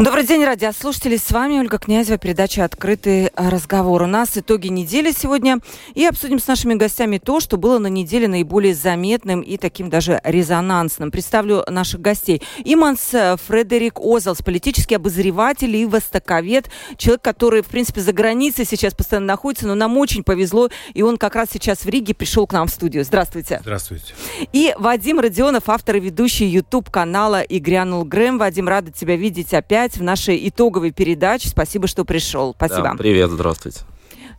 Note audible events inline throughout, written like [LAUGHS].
Добрый день, радиослушатели. С вами Ольга Князева, передача «Открытый разговор». У нас итоги недели сегодня. И обсудим с нашими гостями то, что было на неделе наиболее заметным и таким даже резонансным. Представлю наших гостей. Иманс Фредерик Озелс, политический обозреватель и востоковед. Человек, который, в принципе, за границей сейчас постоянно находится, но нам очень повезло, и он как раз сейчас в Риге пришел к нам в студию. Здравствуйте. Здравствуйте. И Вадим Родионов, автор и ведущий YouTube-канала «И грянул Грэм». Вадим, рада тебя видеть опять в нашей итоговой передаче. Спасибо, что пришел. Спасибо. Да, привет, здравствуйте.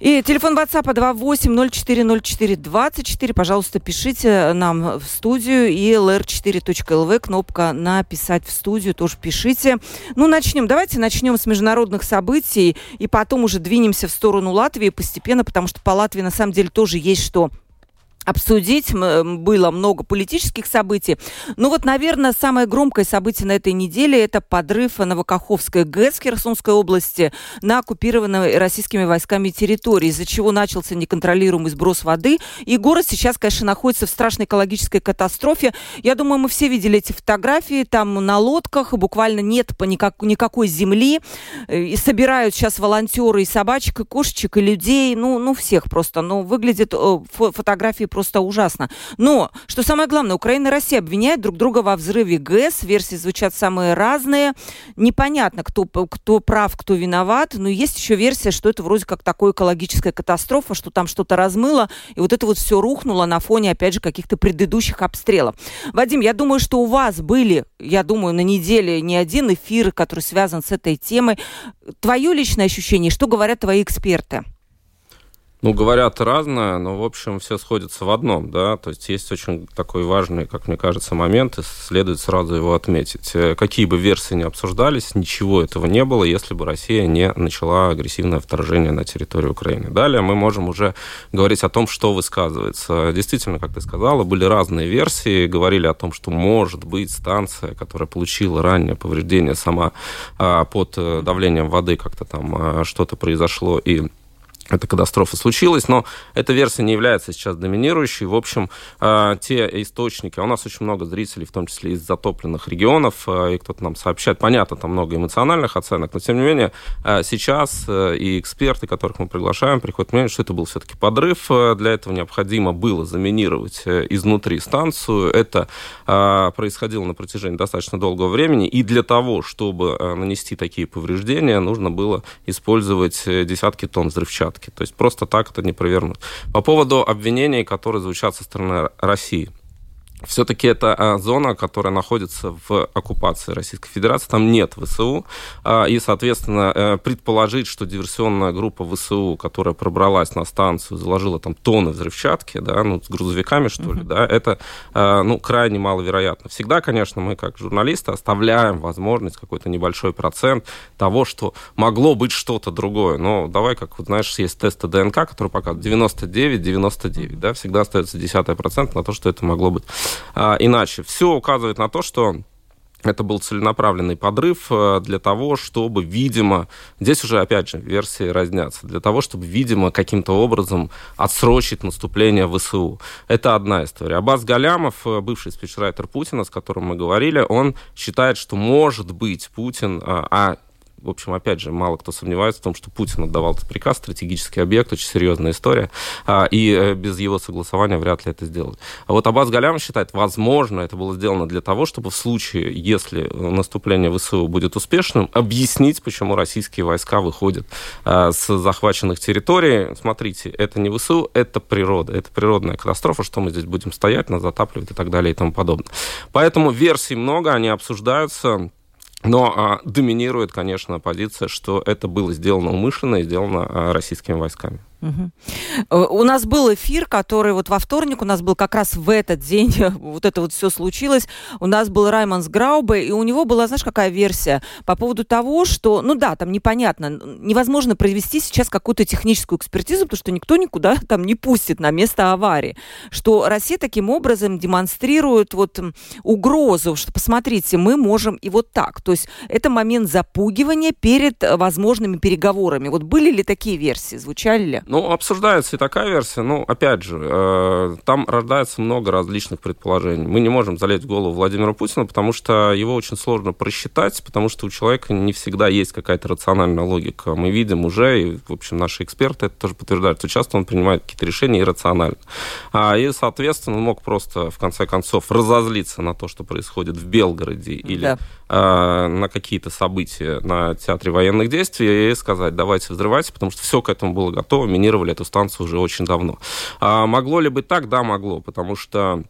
И телефон WhatsApp 28040424. Пожалуйста, пишите нам в студию. И lr4.lv, кнопка «Написать в студию» тоже пишите. Ну, начнем. Давайте начнем с международных событий. И потом уже двинемся в сторону Латвии постепенно, потому что по Латвии на самом деле тоже есть что обсудить. Было много политических событий. Ну вот, наверное, самое громкое событие на этой неделе – это подрыв Новокаховской ГЭС Херсонской области на оккупированной российскими войсками территории, из-за чего начался неконтролируемый сброс воды. И город сейчас, конечно, находится в страшной экологической катастрофе. Я думаю, мы все видели эти фотографии. Там на лодках буквально нет никак, никакой земли. И собирают сейчас волонтеры и собачек, и кошечек, и людей. Ну, ну всех просто. Ну, выглядит фотографии просто ужасно. Но, что самое главное, Украина и Россия обвиняют друг друга во взрыве ГЭС. Версии звучат самые разные. Непонятно, кто, кто прав, кто виноват. Но есть еще версия, что это вроде как такая экологическая катастрофа, что там что-то размыло, и вот это вот все рухнуло на фоне, опять же, каких-то предыдущих обстрелов. Вадим, я думаю, что у вас были, я думаю, на неделе не один эфир, который связан с этой темой. Твое личное ощущение, что говорят твои эксперты? Ну, говорят разное, но, в общем, все сходится в одном, да, то есть есть очень такой важный, как мне кажется, момент, и следует сразу его отметить. Э, какие бы версии ни обсуждались, ничего этого не было, если бы Россия не начала агрессивное вторжение на территорию Украины. Далее мы можем уже говорить о том, что высказывается. Действительно, как ты сказала, были разные версии, говорили о том, что может быть станция, которая получила раннее повреждение сама а, под э, давлением воды, как-то там а, что-то произошло, и эта катастрофа случилась, но эта версия не является сейчас доминирующей. В общем, э, те источники, а у нас очень много зрителей, в том числе из затопленных регионов, э, и кто-то нам сообщает, понятно, там много эмоциональных оценок, но тем не менее э, сейчас и эксперты, которых мы приглашаем, приходят к мнению, что это был все-таки подрыв. Для этого необходимо было заминировать изнутри станцию. Это происходило на протяжении достаточно долгого времени, и для того, чтобы нанести такие повреждения, нужно было использовать десятки тонн взрывчатки. То есть просто так это не провернуть. По поводу обвинений, которые звучат со стороны России – все-таки это а, зона, которая находится в оккупации Российской Федерации, там нет ВСУ, а, и, соответственно, э, предположить, что диверсионная группа ВСУ, которая пробралась на станцию, заложила там тонны взрывчатки, да, ну, с грузовиками, что ли, да, это, а, ну, крайне маловероятно. Всегда, конечно, мы, как журналисты, оставляем возможность, какой-то небольшой процент того, что могло быть что-то другое, но давай, как, вот, знаешь, есть тесты ДНК, которые показывают 99-99, да, всегда остается десятый процент на то, что это могло быть иначе. Все указывает на то, что это был целенаправленный подрыв э, для того, чтобы, видимо, здесь уже, опять же, версии разнятся, для того, чтобы, видимо, каким-то образом отсрочить наступление ВСУ. Это одна история. Абаз Галямов, э, бывший спичрайтер Путина, с которым мы говорили, он считает, что, может быть, Путин, а, а в общем, опять же, мало кто сомневается в том, что Путин отдавал этот приказ, стратегический объект, очень серьезная история, а, и э, без его согласования вряд ли это сделают. А вот Абаз Галям считает, возможно, это было сделано для того, чтобы в случае, если наступление ВСУ будет успешным, объяснить, почему российские войска выходят а, с захваченных территорий. Смотрите, это не ВСУ, это природа, это природная катастрофа, что мы здесь будем стоять, нас затапливать и так далее и тому подобное. Поэтому версий много, они обсуждаются. Но а, доминирует, конечно, позиция, что это было сделано умышленно и сделано а, российскими войсками. Угу. У нас был эфир, который вот во вторник, у нас был как раз в этот день, [LAUGHS] вот это вот все случилось. У нас был Раймонс Граубе, и у него была, знаешь, какая версия по поводу того, что, ну да, там непонятно, невозможно провести сейчас какую-то техническую экспертизу, потому что никто никуда [LAUGHS] там не пустит на место аварии. Что Россия таким образом демонстрирует вот угрозу, что посмотрите, мы можем и вот так. То есть это момент запугивания перед возможными переговорами. Вот были ли такие версии, звучали ли? Ну, обсуждается и такая версия. Ну, опять же, э, там рождается много различных предположений. Мы не можем залезть в голову Владимира Путина, потому что его очень сложно просчитать, потому что у человека не всегда есть какая-то рациональная логика. Мы видим уже, и, в общем, наши эксперты это тоже подтверждают, что часто он принимает какие-то решения иррационально. А, и, соответственно, он мог просто, в конце концов, разозлиться на то, что происходит в Белгороде или да. а, на какие-то события на театре военных действий и сказать, давайте взрывайте, потому что все к этому было готово, минировали эту станцию уже очень давно. А могло ли быть так? Да, могло, потому что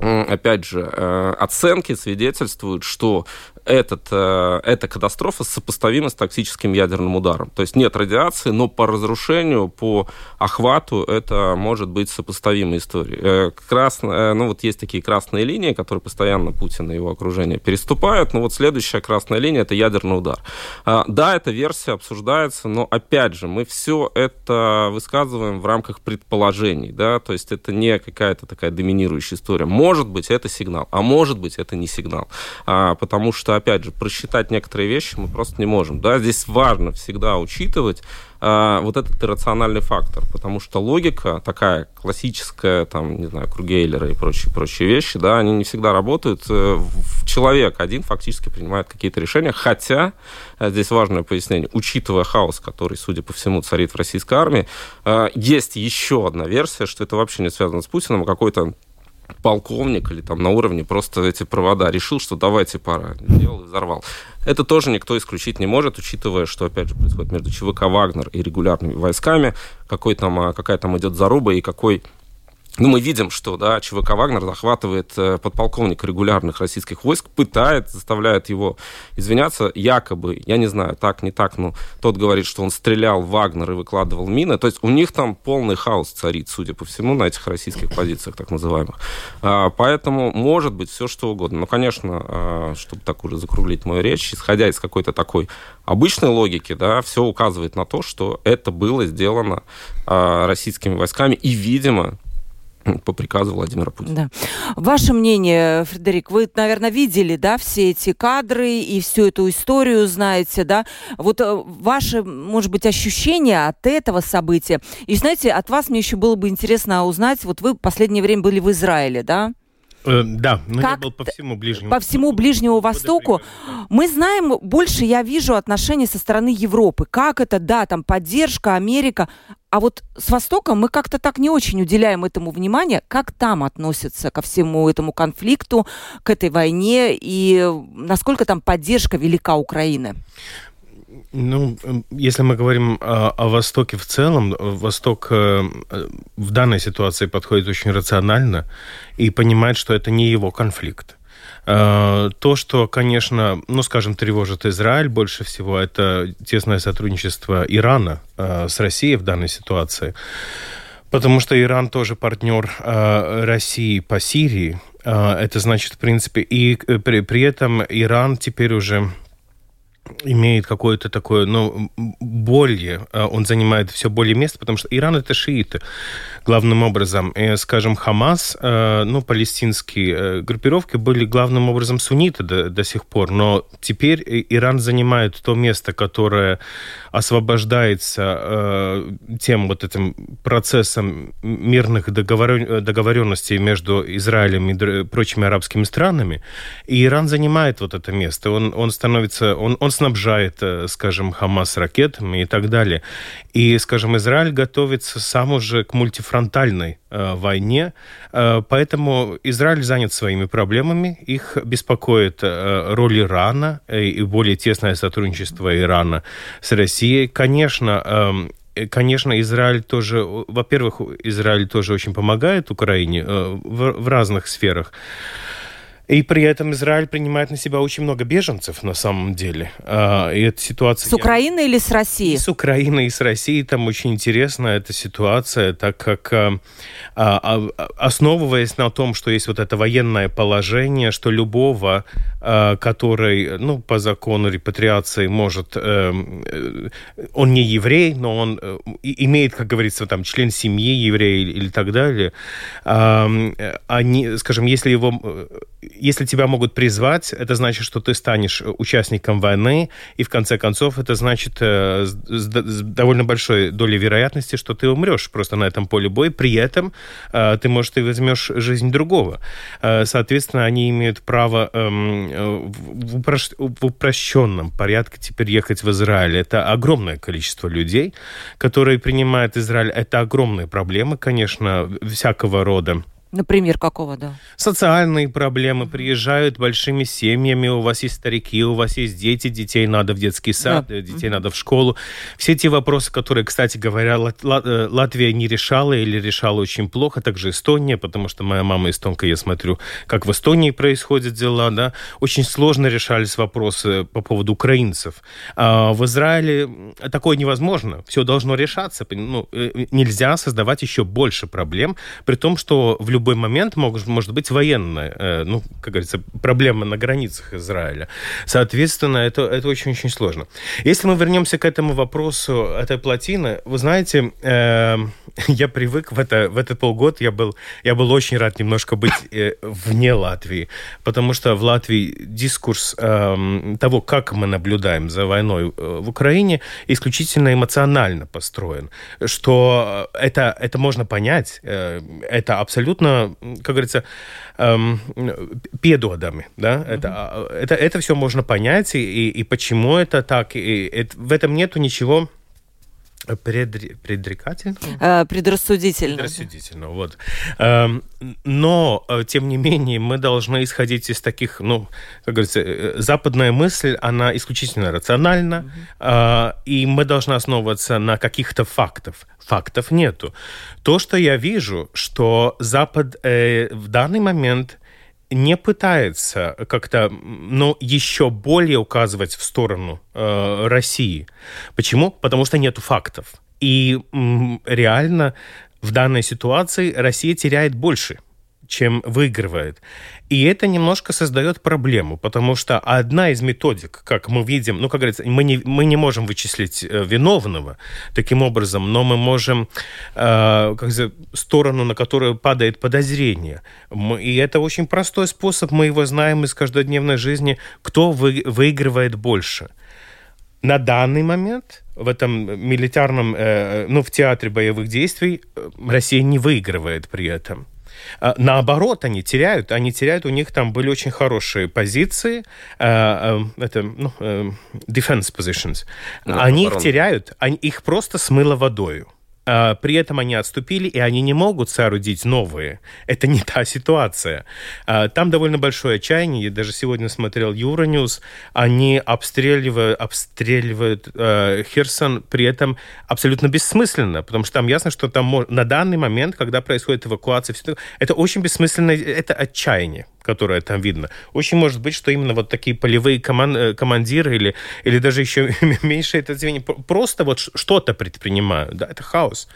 опять же, э, оценки свидетельствуют, что этот, э, эта катастрофа сопоставима с токсическим ядерным ударом. То есть нет радиации, но по разрушению, по охвату это может быть сопоставимая история. Э, Красная, ну вот есть такие красные линии, которые постоянно Путин и его окружение переступают. Но вот следующая красная линия это ядерный удар. Да, эта версия обсуждается, но опять же мы все это высказываем в рамках предположений, да, то есть это не какая-то такая доминирующая история. Может быть это сигнал, а может быть это не сигнал, а, потому что опять же, просчитать некоторые вещи мы просто не можем. Да, здесь важно всегда учитывать э, вот этот иррациональный фактор, потому что логика такая классическая, там, не знаю, Кругейлера и прочие, прочие вещи, да, они не всегда работают. Э, человек один фактически принимает какие-то решения, хотя, э, здесь важное пояснение, учитывая хаос, который, судя по всему, царит в российской армии, э, есть еще одна версия, что это вообще не связано с Путиным, а какой-то полковник или там на уровне просто эти провода решил, что давайте пора, сделал и взорвал. Это тоже никто исключить не может, учитывая, что, опять же, происходит между ЧВК «Вагнер» и регулярными войсками, какой там, а, какая там идет заруба и какой ну, мы видим, что да, ЧВК «Вагнер» захватывает э, подполковника регулярных российских войск, пытает, заставляет его извиняться, якобы, я не знаю, так, не так, но тот говорит, что он стрелял в «Вагнер» и выкладывал мины. То есть у них там полный хаос царит, судя по всему, на этих российских позициях, так называемых. А, поэтому может быть все, что угодно. Но, конечно, а, чтобы так уже закруглить мою речь, исходя из какой-то такой обычной логики, да, все указывает на то, что это было сделано а, российскими войсками и, видимо, [LAUGHS] по приказу Владимира Путина. Да. Ваше мнение, Фредерик, вы, наверное, видели, да, все эти кадры и всю эту историю знаете, да? Вот э, ваше, может быть, ощущение от этого события. И, знаете, от вас мне еще было бы интересно узнать, вот вы в последнее время были в Израиле, да? Э, да, но как я был по всему Ближнему По всему Ближнему Востоку. Мы знаем, больше я вижу отношения со стороны Европы. Как это, да, там поддержка, Америка. А вот с Востоком мы как-то так не очень уделяем этому внимания. Как там относятся ко всему этому конфликту, к этой войне и насколько там поддержка велика Украины? Ну, если мы говорим о, о Востоке в целом, Восток э, в данной ситуации подходит очень рационально и понимает, что это не его конфликт. Э, то, что, конечно, ну, скажем, тревожит Израиль больше всего, это тесное сотрудничество Ирана э, с Россией в данной ситуации. Потому что Иран тоже партнер России по Сирии. Это значит, в принципе, и при этом Иран теперь уже имеет какое-то такое, ну, более, а, он занимает все более место, потому что Иран это шииты, главным образом. И, скажем, Хамас, а, ну, палестинские э, группировки были главным образом сунниты до, до сих пор, но теперь Иран занимает то место, которое освобождается э, тем вот этим процессом мирных договор... договоренностей между Израилем и прочими арабскими странами, и Иран занимает вот это место. Он, он становится, он, он снабжает, э, скажем, Хамас ракетами и так далее. И, скажем, Израиль готовится сам уже к мультифронтальной э, войне, э, поэтому Израиль занят своими проблемами, их беспокоит роль Ирана и более тесное сотрудничество Ирана с Россией. Конечно, эм, конечно, Израиль тоже, во-первых, Израиль тоже очень помогает Украине в разных сферах. И при этом Израиль принимает на себя очень много беженцев на самом деле. А, и эта ситуация... С Украины или с России? И с Украины, и с России. Там очень интересная эта ситуация, так как а, а, основываясь на том, что есть вот это военное положение, что любого, который, ну, по закону репатриации может... Э, э, он не еврей, но он э, имеет, как говорится, там, член семьи еврея или так далее. Они, скажем, если его если тебя могут призвать, это значит, что ты станешь участником войны, и в конце концов это значит э, с довольно большой долей вероятности, что ты умрешь просто на этом поле боя. При этом э, ты, может, и возьмешь жизнь другого. Э, соответственно, они имеют право эм, в упрощенном порядке теперь ехать в Израиль. Это огромное количество людей, которые принимают Израиль. Это огромные проблемы, конечно, всякого рода. Например, какого, да? Социальные проблемы. Приезжают большими семьями, у вас есть старики, у вас есть дети, детей надо в детский сад, да. детей надо в школу. Все те вопросы, которые, кстати говоря, э, Латвия не решала или решала очень плохо, также Эстония, потому что моя мама эстонка, я смотрю, как в Эстонии происходят дела, да, очень сложно решались вопросы по поводу украинцев. А в Израиле такое невозможно, все должно решаться, ну, э, нельзя создавать еще больше проблем, при том, что в любой момент может, может быть военная, э, ну, как говорится, проблема на границах Израиля. Соответственно, это, это очень-очень сложно. Если мы вернемся к этому вопросу этой плотины, вы знаете, э, я привык в, это, в этот полгода, я был, я был очень рад немножко быть э, вне Латвии, потому что в Латвии дискурс э, того, как мы наблюдаем за войной э, в Украине, исключительно эмоционально построен, что это, это можно понять, э, это абсолютно можно, как говорится, эм, педодами, да, mm-hmm. это, это, это все можно понять, и, и почему это так, и это, в этом нету ничего Предри... Предрекательно? Э, предрассудительно. Предрассудительно, вот. Эм, но, э, тем не менее, мы должны исходить из таких, ну, как говорится, э, западная мысль, она исключительно рациональна, mm-hmm. и мы должны основываться на каких-то фактах. Фактов нету. То, что я вижу, что Запад в данный момент не пытается как-то, ну, еще более указывать в сторону э, России. Почему? Потому что нет фактов. И м, реально в данной ситуации Россия теряет больше – чем выигрывает. И это немножко создает проблему, потому что одна из методик, как мы видим, ну, как говорится, мы не, мы не можем вычислить э, виновного таким образом, но мы можем э, как сказать, сторону, на которую падает подозрение. И это очень простой способ, мы его знаем из каждодневной жизни, кто вы, выигрывает больше. На данный момент в этом милитарном, э, ну, в театре боевых действий э, Россия не выигрывает при этом. А, наоборот, они теряют, они теряют, у них там были очень хорошие позиции, а, а, это, ну, э, defense positions. Да, они их теряют, они, их просто смыло водою. А, при этом они отступили, и они не могут соорудить новые. Это не та ситуация. А, там довольно большое отчаяние. Я даже сегодня смотрел Euronews. Они обстреливают, обстреливают э, Херсон, при этом абсолютно бессмысленно, потому что там ясно, что там на данный момент, когда происходит эвакуация, это очень бессмысленно, это отчаяние которое там видно. Очень может быть, что именно вот такие полевые коман э, командиры или, или даже еще [LAUGHS] меньше это звенья просто вот что-то предпринимают. Да, это хаос.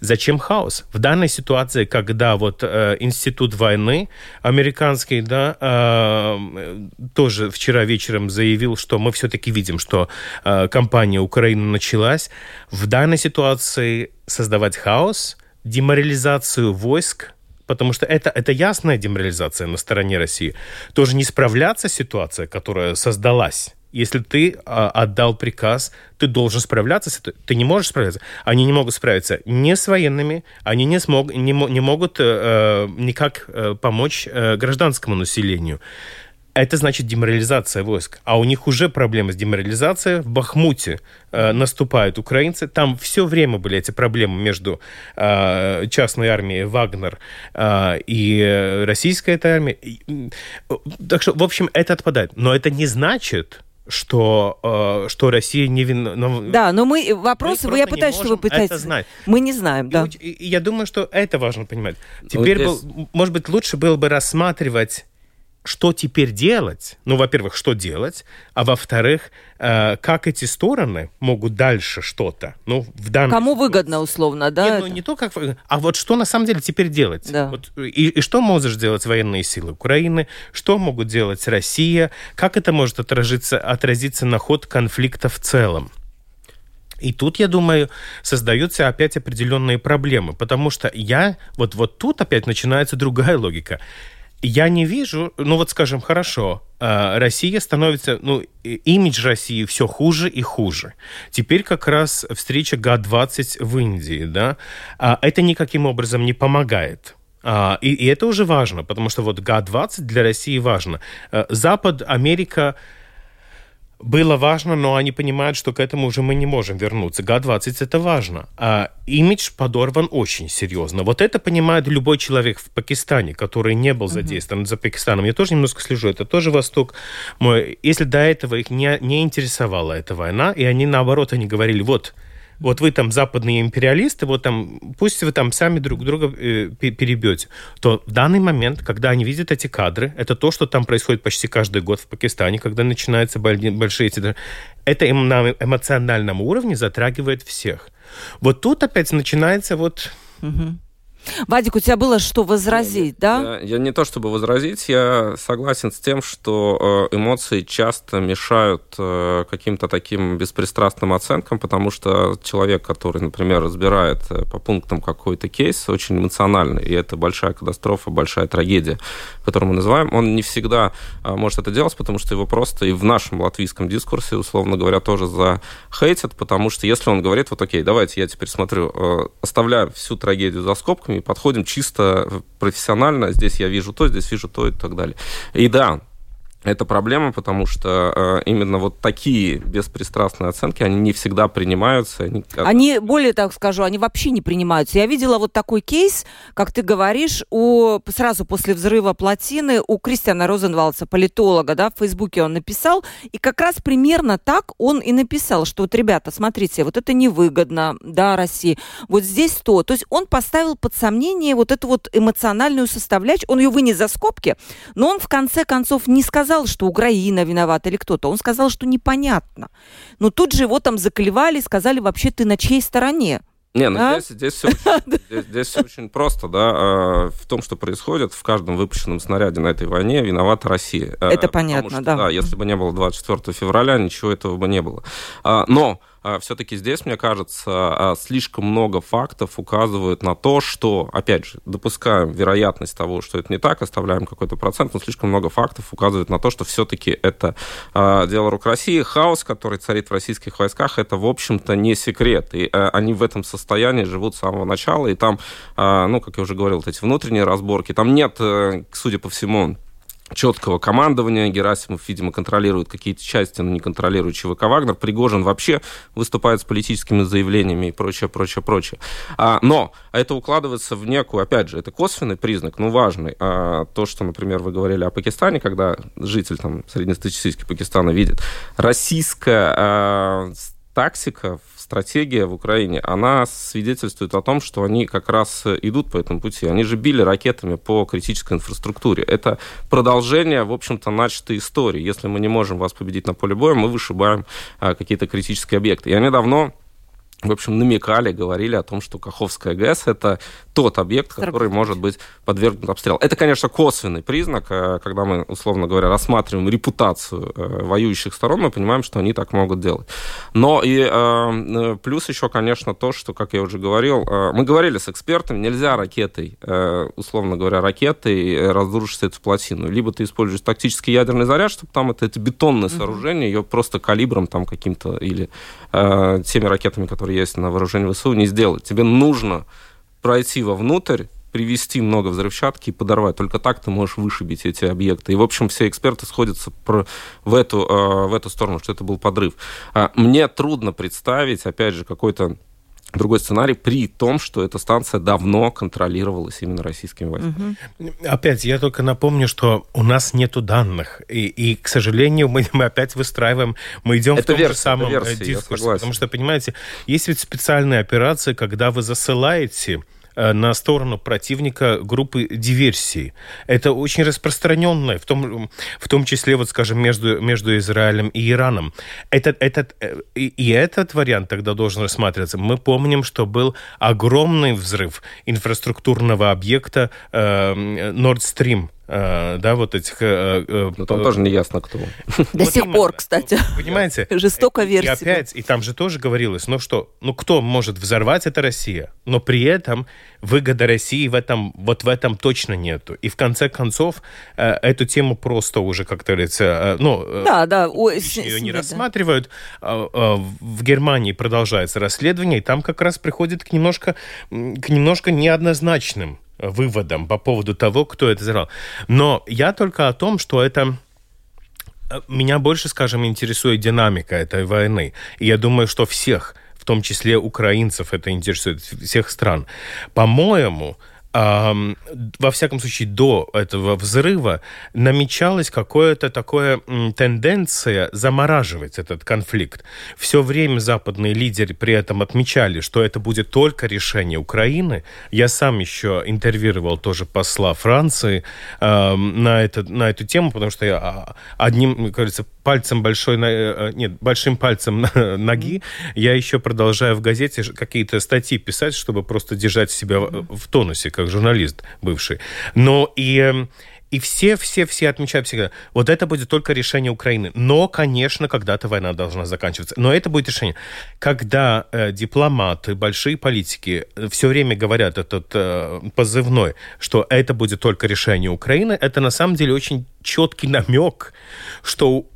Зачем хаос? В данной ситуации, когда вот э, институт войны американский, да, э, тоже вчера вечером заявил, что мы все-таки видим, что э, кампания Украины началась. В данной ситуации создавать хаос, деморализацию войск, потому что это, это ясная деморализация на стороне России. Тоже не справляться с ситуацией, которая создалась. Если ты а, отдал приказ, ты должен справляться с этим. Ты не можешь справляться. Они не могут справиться не с военными, они не, смог, не, не могут э, э, никак э, помочь э, гражданскому населению это значит деморализация войск. А у них уже проблемы с деморализацией. В Бахмуте э, наступают украинцы. Там все время были эти проблемы между э, частной армией Вагнер э, и российской этой армией. И, э, так что, в общем, это отпадает. Но это не значит, что, э, что Россия не виновна. Да, но мы вопросы, мы я пытаюсь, что вы пытаетесь. Это знать. Мы не знаем, да. И, и я думаю, что это важно понимать. Теперь, ну, здесь... был, может быть, лучше было бы рассматривать что теперь делать? Ну, во-первых, что делать? А во-вторых, э, как эти стороны могут дальше что-то? Ну, в данном... Кому выгодно, условно, да? Нет, ну, не то, как... А вот что на самом деле теперь делать? Да. Вот, и, и что может делать военные силы Украины? Что могут делать Россия? Как это может отразиться, отразиться на ход конфликта в целом? И тут, я думаю, создаются опять определенные проблемы, потому что я, вот, вот тут опять начинается другая логика я не вижу, ну вот скажем, хорошо, а, Россия становится, ну, имидж России все хуже и хуже. Теперь как раз встреча Г-20 в Индии, да, а это никаким образом не помогает. А, и, и это уже важно, потому что вот Г-20 для России важно. Запад, Америка, было важно, но они понимают, что к этому уже мы не можем вернуться. Г-20 это важно. А имидж подорван очень серьезно. Вот это понимает любой человек в Пакистане, который не был задействован uh-huh. за Пакистаном. Я тоже немножко слежу. Это тоже Восток. Мой. Если до этого их не, не интересовала эта война, и они наоборот, они говорили, вот, вот вы там западные империалисты, вот там, пусть вы там сами друг друга э, перебьете, то в данный момент, когда они видят эти кадры, это то, что там происходит почти каждый год в Пакистане, когда начинаются большие эти... Это им на эмоциональном уровне затрагивает всех. Вот тут опять начинается вот... Угу Вадик, у тебя было что возразить, да? Я, я не то чтобы возразить, я согласен с тем, что э, эмоции часто мешают э, каким-то таким беспристрастным оценкам, потому что человек, который, например, разбирает э, по пунктам какой-то кейс, очень эмоциональный, и это большая катастрофа, большая трагедия, которую мы называем, он не всегда может это делать, потому что его просто и в нашем латвийском дискурсе, условно говоря, тоже захейтят, потому что если он говорит, вот окей, давайте я теперь смотрю, оставляю всю трагедию за скобками, и подходим чисто профессионально. Здесь я вижу то, здесь вижу то и так далее. И да, это проблема, потому что э, именно вот такие беспристрастные оценки, они не всегда принимаются. Они, они, более так скажу, они вообще не принимаются. Я видела вот такой кейс, как ты говоришь, у, сразу после взрыва плотины у Кристиана Розенвалдса, политолога, да, в Фейсбуке он написал, и как раз примерно так он и написал, что вот, ребята, смотрите, вот это невыгодно, да, России, вот здесь то. То есть он поставил под сомнение вот эту вот эмоциональную составляющую, он ее вынес за скобки, но он в конце концов не сказал, сказал, что Украина виновата или кто-то. Он сказал, что непонятно. Но тут же его там заколевали, сказали, вообще ты на чьей стороне? Не, ну а? здесь, здесь, все очень, [LAUGHS] здесь, здесь все очень просто, да. А, в том, что происходит, в каждом выпущенном снаряде на этой войне виновата Россия. Это понятно, что, да. Да, если бы не было 24 февраля, ничего этого бы не было. А, но все-таки здесь, мне кажется, а, слишком много фактов указывают на то, что, опять же, допускаем вероятность того, что это не так, оставляем какой-то процент, но слишком много фактов указывает на то, что все-таки это а, дело рук России. Хаос, который царит в российских войсках, это, в общем-то, не секрет. И они в этом состоянии живут с самого начала, и там, ну, как я уже говорил, вот эти внутренние разборки, там нет, э, судя по всему, четкого командования. Герасимов, видимо, контролирует какие-то части, но не контролирует ЧВК «Вагнер». Пригожин вообще выступает с политическими заявлениями и прочее, прочее, прочее. А, но это укладывается в некую, опять же, это косвенный признак, но важный. А, то, что, например, вы говорили о Пакистане, когда житель там, среднестатистический Пакистана видит российская а, тактика стратегия в Украине, она свидетельствует о том, что они как раз идут по этому пути. Они же били ракетами по критической инфраструктуре. Это продолжение, в общем-то, начатой истории. Если мы не можем вас победить на поле боя, мы вышибаем а, какие-то критические объекты. И они давно в общем, намекали, говорили о том, что Каховская ГЭС – это тот объект, который может быть подвергнут обстрелу. Это, конечно, косвенный признак. Э, когда мы, условно говоря, рассматриваем репутацию э, воюющих сторон, мы понимаем, что они так могут делать. Но и э, плюс еще, конечно, то, что, как я уже говорил, мы говорили с экспертами, нельзя ракетой, условно говоря, ракетой разрушить эту плотину. Либо ты используешь тактический ядерный заряд, чтобы там это, это бетонное сооружение, ее просто калибром там каким-то или теми ракетами, которые которые есть на вооружении ВСУ, не сделать. Тебе нужно пройти вовнутрь, привести много взрывчатки и подорвать. Только так ты можешь вышибить эти объекты. И, в общем, все эксперты сходятся про, в, эту, э, в эту сторону, что это был подрыв. А, мне трудно представить, опять же, какой-то другой сценарий, при том, что эта станция давно контролировалась именно российскими войсками. Угу. Опять, я только напомню, что у нас нету данных, и, и к сожалению, мы, мы опять выстраиваем, мы идем это в том версия, же самом версия, дискурсе, потому что, понимаете, есть ведь специальные операции, когда вы засылаете э, на сторону противника группы диверсии. Это очень распространенное, в том, в том числе, вот, скажем, между, между Израилем и Ираном. Этот, этот, э, и, и этот вариант тогда должен рассматриваться. Мы помним, что был огромный взрыв инфраструктурного объекта э, Nord Stream Э, да, вот этих... Э, э, Но там тоже не ясно, кто. До сих пор, кстати. Понимаете? [LAUGHS] Жестоко версия. И опять, и там же тоже говорилось, ну что, ну кто может взорвать, это Россия. Но при этом выгода России в этом, вот в этом точно нету. И в конце концов эту тему просто уже, как говорится, ну... Да, да. Ее не рассматривают. А, а, в Германии продолжается расследование, и там как раз приходит к немножко, к немножко неоднозначным выводом по поводу того, кто это взорвал. Но я только о том, что это э, меня больше, скажем, интересует динамика этой войны. И я думаю, что всех, в том числе украинцев, это интересует, всех стран. По-моему, во всяком случае, до этого взрыва намечалась какая-то такая тенденция замораживать этот конфликт. Все время западные лидеры при этом отмечали, что это будет только решение Украины. Я сам еще интервьюировал тоже посла Франции э, на, это, на эту тему, потому что я а, одним, говорится, пальцем большой, э, нет, большим пальцем [LAUGHS] ноги я еще продолжаю в газете какие-то статьи писать, чтобы просто держать себя в тонусе, как журналист бывший. Но и эм, и все, все, все отмечают всегда, вот это будет только решение Украины. Но, конечно, когда-то война должна заканчиваться. Но это будет решение. Когда э, дипломаты, большие политики э, все время говорят этот э, позывной, что это будет только решение Украины, это на самом деле очень четкий намек, что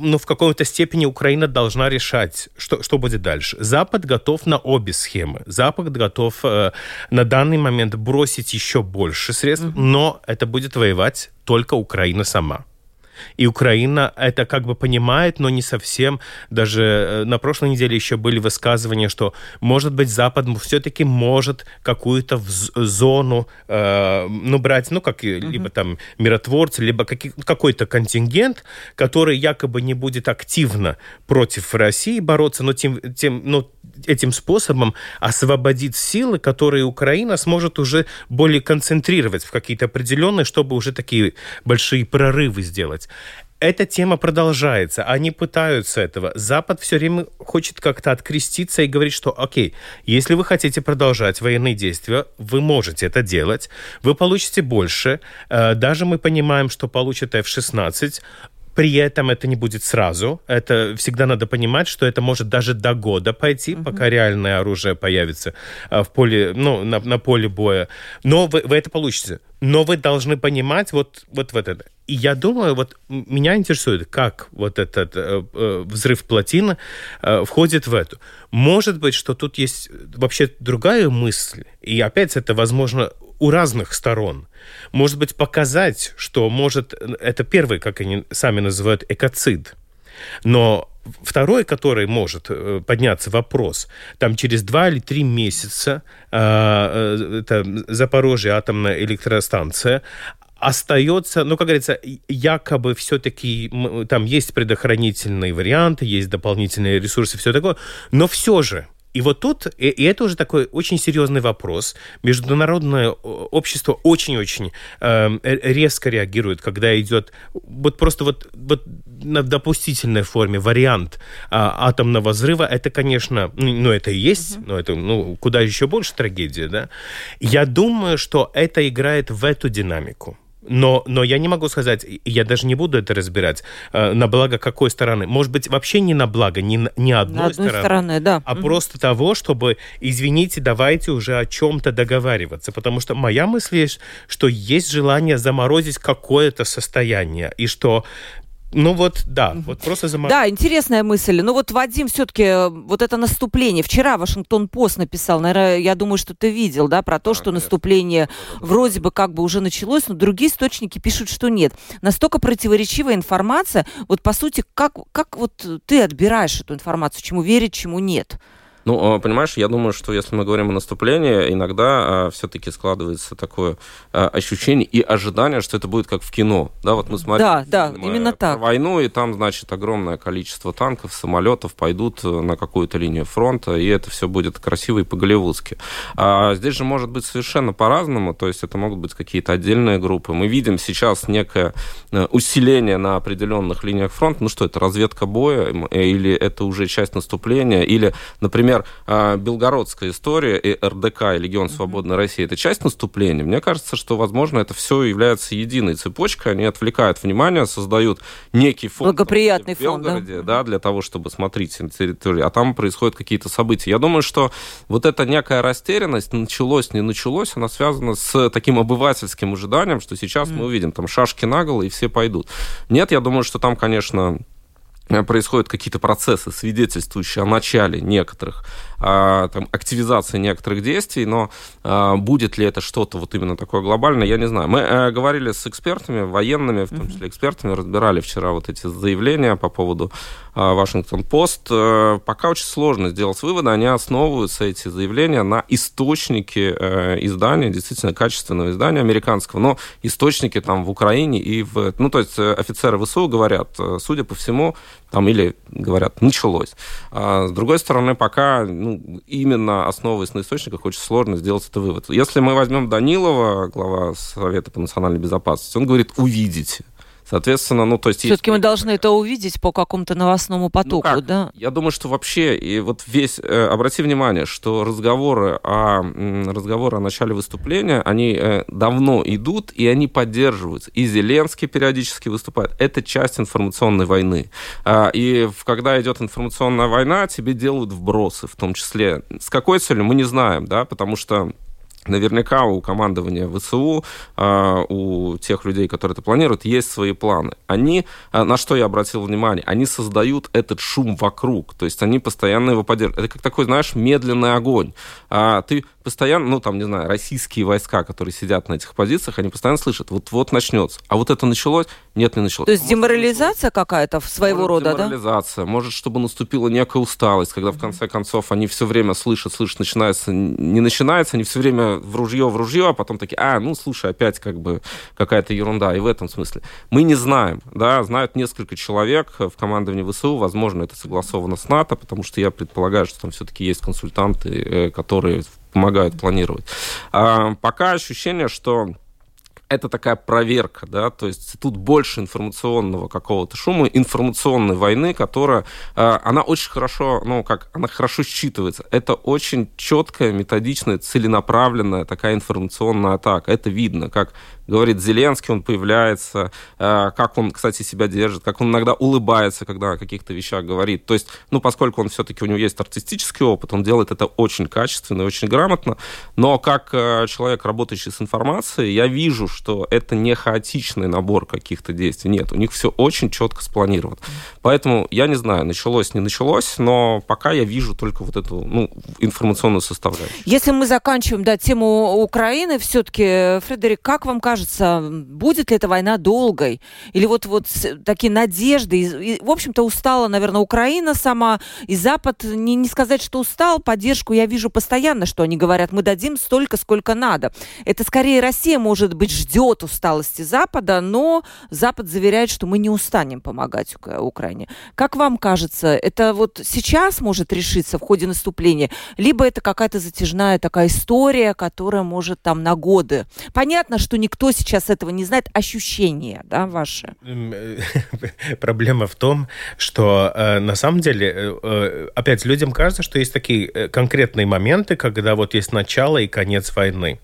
ну, в какой-то степени Украина должна решать, что, что будет дальше. Запад готов на обе схемы. Запад готов э, на данный момент бросить еще больше средств, mm-hmm. но это будет воевать только Украина сама. И Украина это как бы понимает, но не совсем. Даже э, на прошлой неделе еще были высказывания, что, может быть, Запад все-таки может какую-то зону, э, ну, брать, ну, как mm-hmm. либо там миротворцы, либо какой-то контингент, который якобы не будет активно против России бороться, но тем, тем, но этим способом освободит силы, которые Украина сможет уже более концентрировать в какие-то определенные, чтобы уже такие большие прорывы сделать эта тема продолжается. Они пытаются этого. Запад все время хочет как-то откреститься и говорить, что окей, если вы хотите продолжать военные действия, вы можете это делать, вы получите больше. Э, даже мы понимаем, что получат F-16, при этом это не будет сразу. Это всегда надо понимать, что это может даже до года пойти, uh-huh. пока реальное оружие появится а, в поле, ну, на, на поле боя. Но вы, вы это получите. Но вы должны понимать вот, вот, вот это. И я думаю, вот меня интересует, как вот этот э, э, взрыв плотины э, входит в эту. Может быть, что тут есть вообще другая мысль. И опять это, возможно, у разных сторон. Может быть, показать, что может... Это первый, как они сами называют, экоцид. Но Второй, который может э, подняться вопрос, там через два или три месяца э, э, это Запорожье атомная электростанция остается, ну, как говорится, якобы все-таки там есть предохранительные варианты, есть дополнительные ресурсы, все такое, но все же и вот тут, и, и это уже такой очень серьезный вопрос. Международное общество очень-очень э, резко реагирует, когда идет вот просто вот, вот на допустительной форме вариант э, атомного взрыва. Это, конечно, ну, ну это и есть, mm-hmm. но это ну, куда еще больше трагедия, да. Я думаю, что это играет в эту динамику. Но, но я не могу сказать, я даже не буду это разбирать, э, на благо какой стороны. Может быть, вообще не на благо, не, не одной, одной стороны, стороны да. а угу. просто того, чтобы, извините, давайте уже о чем-то договариваться. Потому что моя мысль есть, что есть желание заморозить какое-то состояние, и что ну вот, да, вот просто замор... Да, интересная мысль. Ну вот, Вадим, все-таки э, вот это наступление. Вчера Вашингтон Пост написал, наверное, я думаю, что ты видел, да, про то, а, что конечно. наступление вроде бы как бы уже началось, но другие источники пишут, что нет. Настолько противоречивая информация. Вот, по сути, как, как вот ты отбираешь эту информацию, чему верить, чему нет? Ну, а, понимаешь, я думаю, что если мы говорим о наступлении, иногда а, все-таки складывается такое а, ощущение и ожидание, что это будет как в кино. Да, вот мы смотрим да, да, именно так. войну, и там, значит, огромное количество танков, самолетов пойдут э, на какую-то линию фронта, и это все будет красиво и по-голливудски. А здесь же может быть совершенно по-разному, то есть это могут быть какие-то отдельные группы. Мы видим сейчас некое э, усиление на определенных линиях фронта. Ну что, это разведка боя, или это уже часть наступления, или, например, например, а, белгородская история и РДК, и Легион Свободной России, это часть наступления. Мне кажется, что, возможно, это все является единой цепочкой. Они отвлекают внимание, создают некий фон. Благоприятный в Белгороде, фон, да? да, для того, чтобы смотреть на территории. А там происходят какие-то события. Я думаю, что вот эта некая растерянность, началось, не началось, она связана с таким обывательским ожиданием, что сейчас mm. мы увидим там шашки наголо, и все пойдут. Нет, я думаю, что там, конечно, происходят какие-то процессы, свидетельствующие о начале некоторых, а, там, активизации некоторых действий, но а, будет ли это что-то вот именно такое глобальное, я не знаю. Мы а, говорили с экспертами, военными, в том числе экспертами, разбирали вчера вот эти заявления по поводу Вашингтон-Пост. А, пока очень сложно сделать выводы, они основываются, эти заявления, на источнике а, издания, действительно качественного издания американского, но источники там в Украине и в... Ну, то есть офицеры ВСУ говорят, судя по всему, там, или говорят, началось. А с другой стороны, пока ну, именно основываясь на источниках, очень сложно сделать это вывод. Если мы возьмем Данилова, глава Совета по национальной безопасности, он говорит, увидите. Соответственно, ну, то есть... Все-таки мы должны это увидеть по какому-то новостному ну потоку, ну, да? Я думаю, что вообще, и вот весь... Э, обрати внимание, что разговоры о, разговоры о начале выступления, они э, давно идут, и они поддерживаются. И Зеленский периодически выступает. Это часть информационной войны. А, и когда идет информационная война, тебе делают вбросы, в том числе. С какой целью, мы не знаем, да, потому что Наверняка у командования ВСУ, а, у тех людей, которые это планируют, есть свои планы. Они, а, на что я обратил внимание, они создают этот шум вокруг, то есть они постоянно его поддерживают. Это как такой, знаешь, медленный огонь. А ты постоянно, ну там, не знаю, российские войска, которые сидят на этих позициях, они постоянно слышат, вот-вот начнется. А вот это началось? Нет, не началось. То есть а деморализация какая-то своего может, рода, деморализация. да? Может, чтобы наступила некая усталость, когда в конце концов они все время слышат, слышат, начинается, не начинается, они все время в ружье, в ружье, а потом такие, а, ну, слушай, опять как бы какая-то ерунда. И в этом смысле. Мы не знаем, да, знают несколько человек в командовании ВСУ, возможно, это согласовано с НАТО, потому что я предполагаю, что там все-таки есть консультанты, э, которые помогают планировать. А, пока ощущение, что это такая проверка, да, то есть тут больше информационного какого-то шума, информационной войны, которая, она очень хорошо, ну, как, она хорошо считывается. Это очень четкая, методичная, целенаправленная такая информационная атака. Это видно, как говорит Зеленский, он появляется, э, как он, кстати, себя держит, как он иногда улыбается, когда о каких-то вещах говорит. То есть, ну, поскольку он все-таки, у него есть артистический опыт, он делает это очень качественно и очень грамотно, но как э, человек, работающий с информацией, я вижу, что это не хаотичный набор каких-то действий. Нет, у них все очень четко спланировано. Поэтому я не знаю, началось, не началось, но пока я вижу только вот эту ну, информационную составляющую. Если мы заканчиваем да, тему Украины, все-таки, Фредерик, как вам кажется, кажется, будет ли эта война долгой? Или вот, вот такие надежды? И, и, в общем-то, устала, наверное, Украина сама, и Запад, не, не сказать, что устал, поддержку я вижу постоянно, что они говорят, мы дадим столько, сколько надо. Это скорее Россия, может быть, ждет усталости Запада, но Запад заверяет, что мы не устанем помогать Украине. Как вам кажется, это вот сейчас может решиться в ходе наступления, либо это какая-то затяжная такая история, которая может там на годы? Понятно, что никто сейчас этого не знает, ощущения да, ваши? [LAUGHS] Проблема в том, что э, на самом деле, э, э, опять людям кажется, что есть такие э, конкретные моменты, когда вот есть начало и конец войны.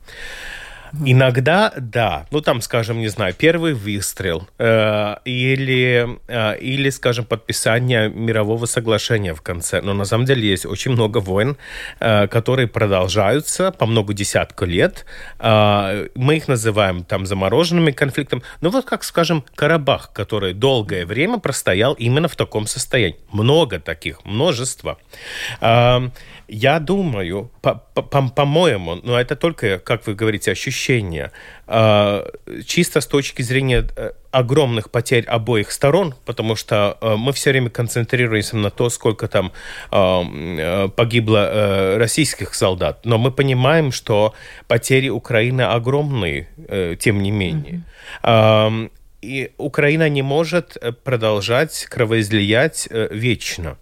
Иногда, да. Ну, там, скажем, не знаю, первый выстрел э, или, э, или, скажем, подписание мирового соглашения в конце. Но на самом деле есть очень много войн, э, которые продолжаются по много десятков лет. Э, мы их называем там замороженными конфликтами. Ну, вот как, скажем, Карабах, который долгое время простоял именно в таком состоянии. Много таких, множество. Э, Я думаю, по-моему, но это только, как вы говорите, ощущение, а, чисто с точки зрения э, огромных потерь обоих сторон, потому что э, мы все время концентрируемся на то, сколько там а, э, погибло российских солдат, но мы понимаем, что потери Украины огромные, тем не менее. Mm-hmm. И Украина не может продолжать кровоизлиять вечно.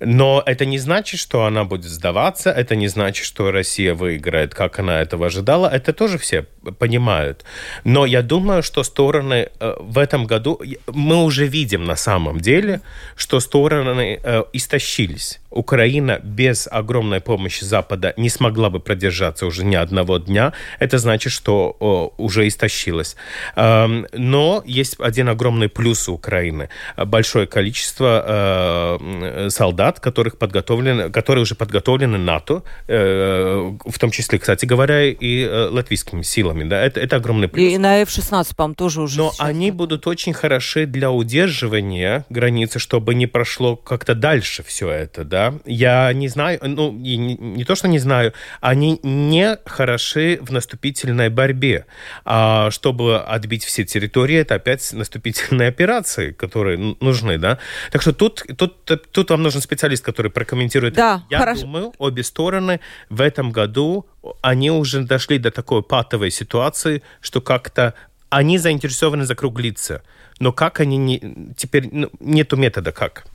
Но это не значит, что она будет сдаваться, это не значит, что Россия выиграет, как она этого ожидала. Это тоже все понимают. Но я думаю, что стороны э, в этом году, мы уже видим на самом деле, что стороны э, истощились. Украина без огромной помощи Запада не смогла бы продержаться уже ни одного дня. Это значит, что уже истощилась. Эм, но есть один огромный плюс у Украины. Большое количество э, солдат, которых подготовлены, которые уже подготовлены НАТО, э, в том числе, кстати говоря, и э, латвийскими силами. Да? Это, это огромный плюс. И на F-16, по-моему, тоже уже Но они будут очень хороши для удерживания границы, чтобы не прошло как-то дальше все это. Да? я не знаю, ну, не, не то, что не знаю, они не хороши в наступительной борьбе. А чтобы отбить все территории, это опять наступительные операции, которые нужны, да. Так что тут, тут, тут вам нужен специалист, который прокомментирует. Да, я хорошо. думаю, обе стороны в этом году они уже дошли до такой патовой ситуации, что как-то они заинтересованы закруглиться. Но как они не... Теперь ну, нету метода как.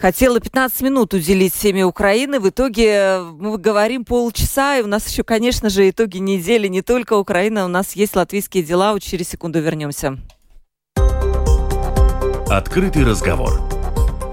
Хотела 15 минут уделить теме Украины. В итоге э, мы говорим полчаса, и у нас еще, конечно же, итоги недели. Не только Украина, у нас есть латвийские дела. Вот через секунду вернемся. Открытый разговор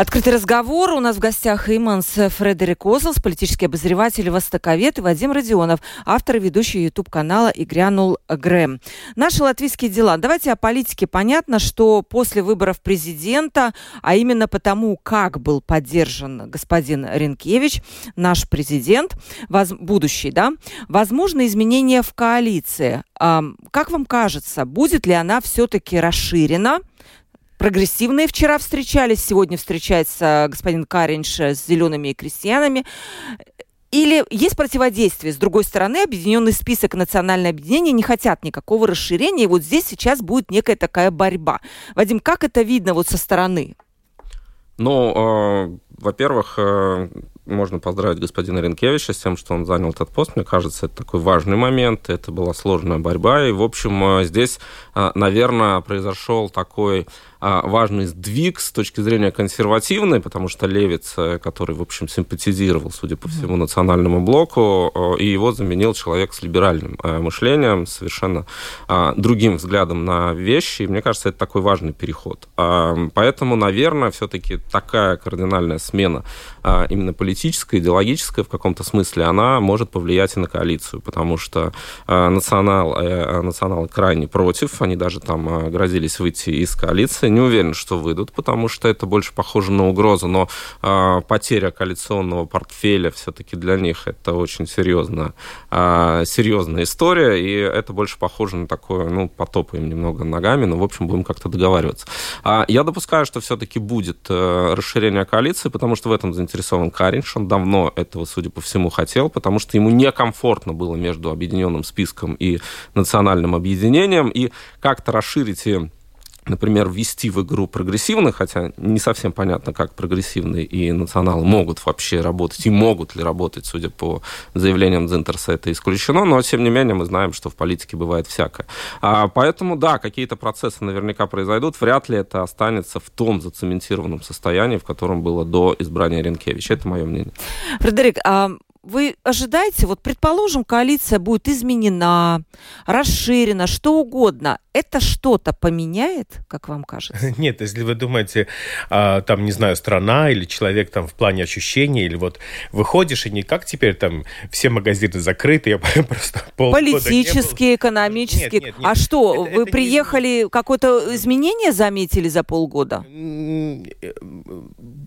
Открытый разговор. У нас в гостях Иманс Фредерик Озлс, политический обозреватель, востоковед, и Вадим Родионов, автор и ведущий YouTube-канала «И грянул Грэм». Наши латвийские дела. Давайте о политике. Понятно, что после выборов президента, а именно потому, как был поддержан господин Ренкевич, наш президент, воз, будущий, да, возможно изменения в коалиции. Как вам кажется, будет ли она все-таки расширена? Прогрессивные вчера встречались, сегодня встречается господин Каринш с зелеными крестьянами. Или есть противодействие? С другой стороны, объединенный список национальное объединение не хотят никакого расширения, и вот здесь сейчас будет некая такая борьба. Вадим, как это видно вот со стороны? Ну, э, во-первых, э, можно поздравить господина Ренкевича с тем, что он занял этот пост. Мне кажется, это такой важный момент. Это была сложная борьба. И, в общем, э, здесь, э, наверное, произошел такой важный сдвиг с точки зрения консервативной, потому что Левиц, э, который, в общем, симпатизировал, судя по всему, национальному блоку, и его заменил человек с либеральным э, мышлением, совершенно а, другим взглядом на вещи. И мне кажется, это такой важный переход. А, поэтому, наверное, все-таки такая кардинальная смена именно политическая, идеологическая в каком-то смысле, она может повлиять и на коалицию, потому что национал, э, националы крайне против, они даже там грозились выйти из коалиции, не уверен, что выйдут, потому что это больше похоже на угрозу, но э, потеря коалиционного портфеля все-таки для них это очень серьезная, э, серьезная история, и это больше похоже на такое, ну, потопаем немного ногами, но, в общем, будем как-то договариваться. А я допускаю, что все-таки будет э, расширение коалиции, потому что в этом заинтересован Каринш, он давно этого, судя по всему, хотел, потому что ему некомфортно было между объединенным списком и национальным объединением, и как-то расширить например, ввести в игру прогрессивных, хотя не совсем понятно, как прогрессивные и националы могут вообще работать, и могут ли работать, судя по заявлениям Дзинтерса, это исключено, но, тем не менее, мы знаем, что в политике бывает всякое. А, поэтому, да, какие-то процессы наверняка произойдут, вряд ли это останется в том зацементированном состоянии, в котором было до избрания Ренкевича. Это мое мнение. Фредерик, а вы ожидаете, вот предположим, коалиция будет изменена, расширена, что угодно. Это что-то поменяет, как вам кажется? [LAUGHS] Нет, если вы думаете, а, там, не знаю, страна или человек там в плане ощущений, или вот выходишь, и не как теперь там все магазины закрыты, я [LAUGHS] просто Политические, экономические. Нет, нет, нет. А что, это, вы это приехали, не... какое-то изменение заметили за полгода?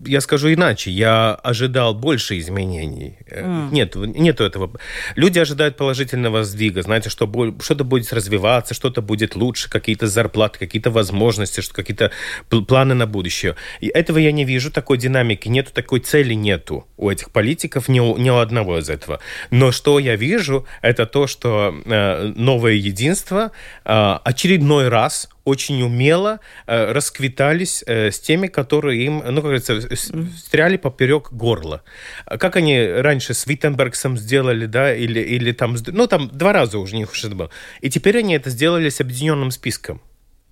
Я скажу иначе, я ожидал больше изменений. Mm Угу. Нет, нету этого. Люди ожидают положительного сдвига, знаете, что что-то будет развиваться, что-то будет лучше, какие-то зарплаты, какие-то возможности, что какие-то планы на будущее. И этого я не вижу, такой динамики нету, такой цели нету у этих политиков, ни у, ни у одного из этого. Но что я вижу, это то, что э, новое единство э, очередной раз очень умело э, расквитались э, с теми, которые им, ну, как говорится, стряли поперек горла. Как они раньше с Виттенбергсом сделали, да, или, или там, ну, там два раза уже не это было. И теперь они это сделали с объединенным списком.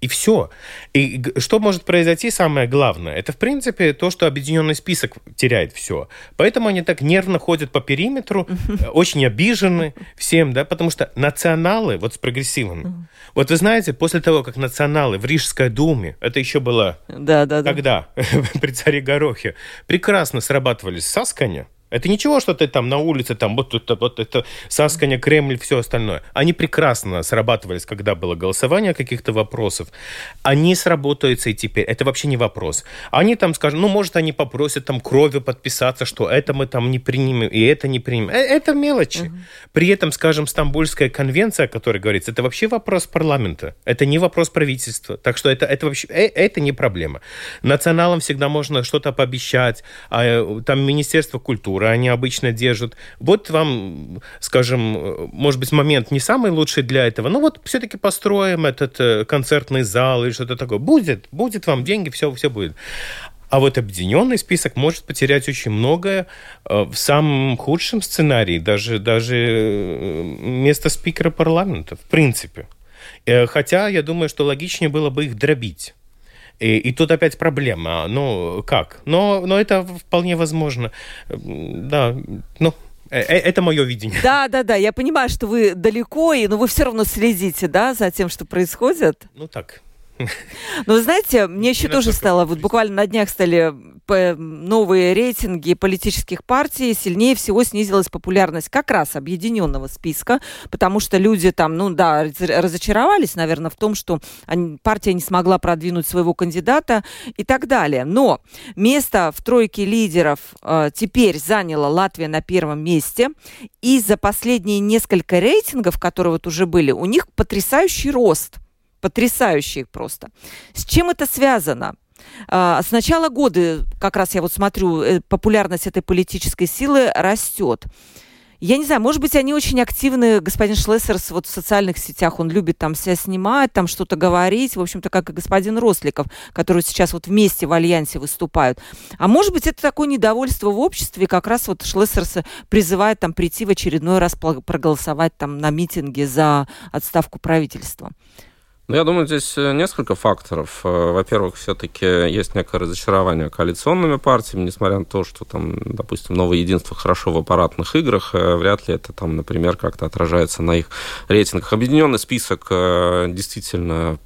И все. И что может произойти, самое главное, это, в принципе, то, что объединенный список теряет все. Поэтому они так нервно ходят по периметру, очень обижены всем, да, потому что националы, вот с прогрессивными, вот вы знаете, после того, как националы в Рижской думе, это еще было... Да, да, да. Когда? [LAUGHS] При царе Горохе. Прекрасно срабатывали с Сасканя, это ничего, что ты там на улице, там вот это, вот это Сасканя, Кремль, все остальное. Они прекрасно срабатывались, когда было голосование каких-то вопросов. Они сработаются и теперь. Это вообще не вопрос. Они там скажут, ну, может, они попросят там кровью подписаться, что это мы там не примем, и это не примем. Э, это мелочи. Угу. При этом, скажем, Стамбульская конвенция, о которой говорится, это вообще вопрос парламента. Это не вопрос правительства. Так что это, это вообще, э, это не проблема. Националам всегда можно что-то пообещать. А, э, там Министерство культуры, культуры они обычно держат. Вот вам, скажем, может быть, момент не самый лучший для этого, но вот все-таки построим этот э, концертный зал или что-то такое. Будет, будет вам деньги, все, все будет. А вот объединенный список может потерять очень многое э, в самом худшем сценарии, даже, даже э, место спикера парламента, в принципе. Хотя я думаю, что логичнее было бы их дробить. И, и тут опять проблема. Ну, как? Но, но это вполне возможно. Да, ну, э, э, это мое видение. Да, да, да. Я понимаю, что вы далеко, и, но вы все равно следите, да, за тем, что происходит. Ну так. [LAUGHS] Вы знаете, мне еще тоже стало, вот буквально на днях стали новые рейтинги политических партий, сильнее всего снизилась популярность как раз объединенного списка, потому что люди там, ну да, разочаровались, наверное, в том, что они, партия не смогла продвинуть своего кандидата и так далее. Но место в тройке лидеров э, теперь заняла Латвия на первом месте, и за последние несколько рейтингов, которые вот уже были, у них потрясающий рост потрясающий просто. С чем это связано? А, с начала года, как раз я вот смотрю, э, популярность этой политической силы растет. Я не знаю, может быть, они очень активны, господин Шлессерс, вот в социальных сетях, он любит там себя снимать, там что-то говорить, в общем-то, как и господин Росликов, которые сейчас вот вместе в Альянсе выступают. А может быть, это такое недовольство в обществе, как раз вот Шлессерс призывает там прийти в очередной раз проголосовать там на митинге за отставку правительства. Ну, я думаю, здесь э, несколько факторов. Э, во-первых, все-таки есть некое разочарование коалиционными партиями, несмотря на то, что там, допустим, новое единство хорошо в аппаратных играх, э, вряд ли это там, например, как-то отражается на их рейтингах. Объединенный список действительно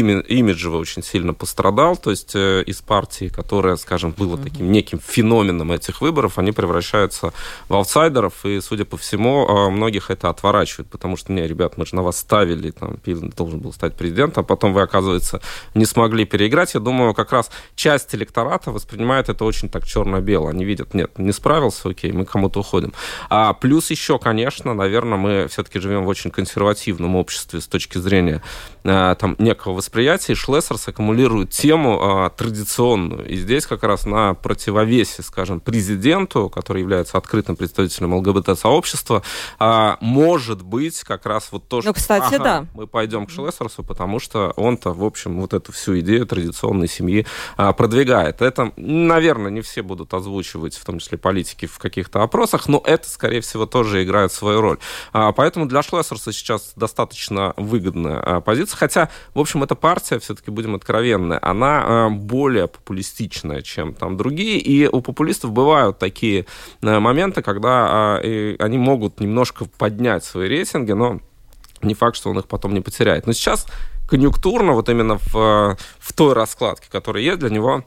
имиджево очень сильно пострадал, то есть э, из партии, которая, скажем, была таким неким феноменом этих выборов, они превращаются в аутсайдеров, и, судя по всему, э, многих это отворачивает, потому что, не, ребят, мы же на вас ставили, там, Пилин должен был стать президентом, а потом вы, оказывается, не смогли переиграть. Я думаю, как раз часть электората воспринимает это очень так черно-бело. Они видят, нет, не справился, окей, мы кому-то уходим. А плюс еще, конечно, наверное, мы все-таки живем в очень консервативном обществе с точки зрения э, там, некого восприятии Шлессерс аккумулирует тему а, традиционную. И здесь как раз на противовесе, скажем, президенту, который является открытым представителем ЛГБТ-сообщества, а, может быть как раз вот то, что... Ну, кстати, ага, да. Мы пойдем к Шлессерсу, потому что он-то, в общем, вот эту всю идею традиционной семьи а, продвигает. Это, наверное, не все будут озвучивать, в том числе политики, в каких-то опросах, но это, скорее всего, тоже играет свою роль. А, поэтому для Шлессерса сейчас достаточно выгодная а, позиция, хотя, в общем, эта партия, все-таки будем откровенны, она э, более популистичная, чем там другие, и у популистов бывают такие э, моменты, когда э, они могут немножко поднять свои рейтинги, но не факт, что он их потом не потеряет. Но сейчас конъюнктурно, вот именно в, в той раскладке, которая есть, для него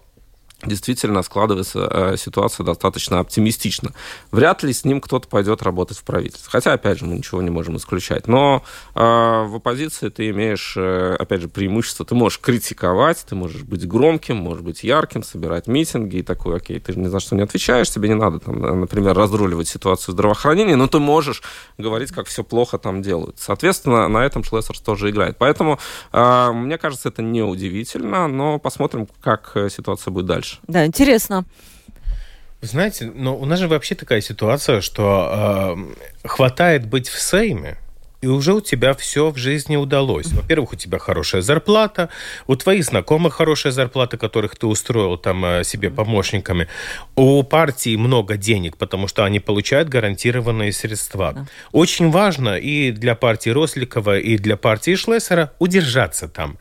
действительно складывается э, ситуация достаточно оптимистично. Вряд ли с ним кто-то пойдет работать в правительстве. Хотя, опять же, мы ничего не можем исключать. Но э, в оппозиции ты имеешь, э, опять же, преимущество. Ты можешь критиковать, ты можешь быть громким, можешь быть ярким, собирать митинги и такой, окей, ты ни за что не отвечаешь, тебе не надо, там, например, разруливать ситуацию здравоохранения, но ты можешь говорить, как все плохо там делают. Соответственно, на этом Шлессерс тоже играет. Поэтому, э, мне кажется, это неудивительно, но посмотрим, как э, ситуация будет дальше дальше. Да, интересно. Вы знаете, но у нас же вообще такая ситуация, что э, хватает быть в Сейме, и уже у тебя все в жизни удалось. Во-первых, у тебя хорошая зарплата, у твоих знакомых хорошая зарплата, которых ты устроил там э, себе помощниками. У партии много денег, потому что они получают гарантированные средства. Да. Очень важно и для партии Росликова, и для партии Шлессера удержаться там.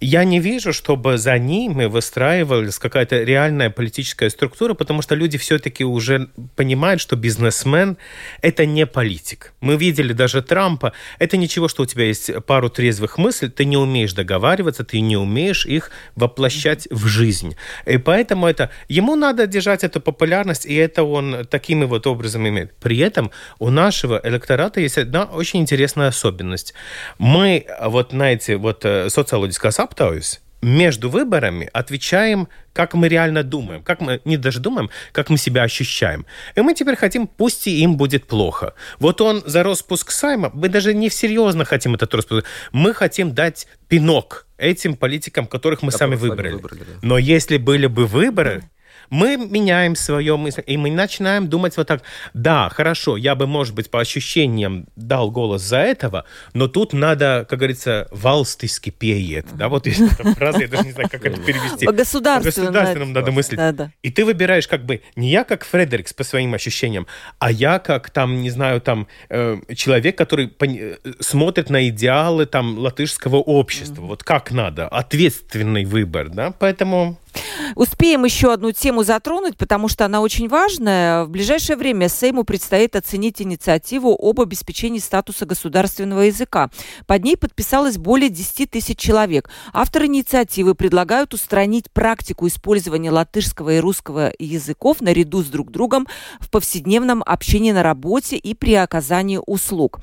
Я не вижу, чтобы за ними выстраивалась какая-то реальная политическая структура, потому что люди все-таки уже понимают, что бизнесмен – это не политик. Мы видели даже Трампа, Типа, это ничего, что у тебя есть пару трезвых мыслей, ты не умеешь договариваться, ты не умеешь их воплощать в жизнь. И поэтому это ему надо держать эту популярность, и это он такими вот образом имеет. При этом у нашего электората есть одна очень интересная особенность. Мы вот на эти вот э, социологические aptaujas между выборами отвечаем, как мы реально думаем, как мы не даже думаем, как мы себя ощущаем. И мы теперь хотим, пусть и им будет плохо. Вот он за распуск Сайма, мы даже не серьезно хотим этот распуск, мы хотим дать пинок этим политикам, которых мы сами выбрали. выбрали да. Но если были бы выборы, мы меняем свое мысль, и мы начинаем думать вот так, да, хорошо, я бы, может быть, по ощущениям дал голос за этого, но тут надо, как говорится, валстый скипеет. Да, вот есть эта фраза, я даже не знаю, как это перевести. По государственному. По государственному надо мыслить. Да, да. И ты выбираешь как бы не я как Фредерикс по своим ощущениям, а я как там, не знаю, там э, человек, который э, смотрит на идеалы там латышского общества. Mm-hmm. Вот как надо. Ответственный выбор, да, поэтому... Успеем еще одну тему затронуть, потому что она очень важная. В ближайшее время Сейму предстоит оценить инициативу об обеспечении статуса государственного языка. Под ней подписалось более 10 тысяч человек. Авторы инициативы предлагают устранить практику использования латышского и русского языков наряду с друг другом в повседневном общении на работе и при оказании услуг.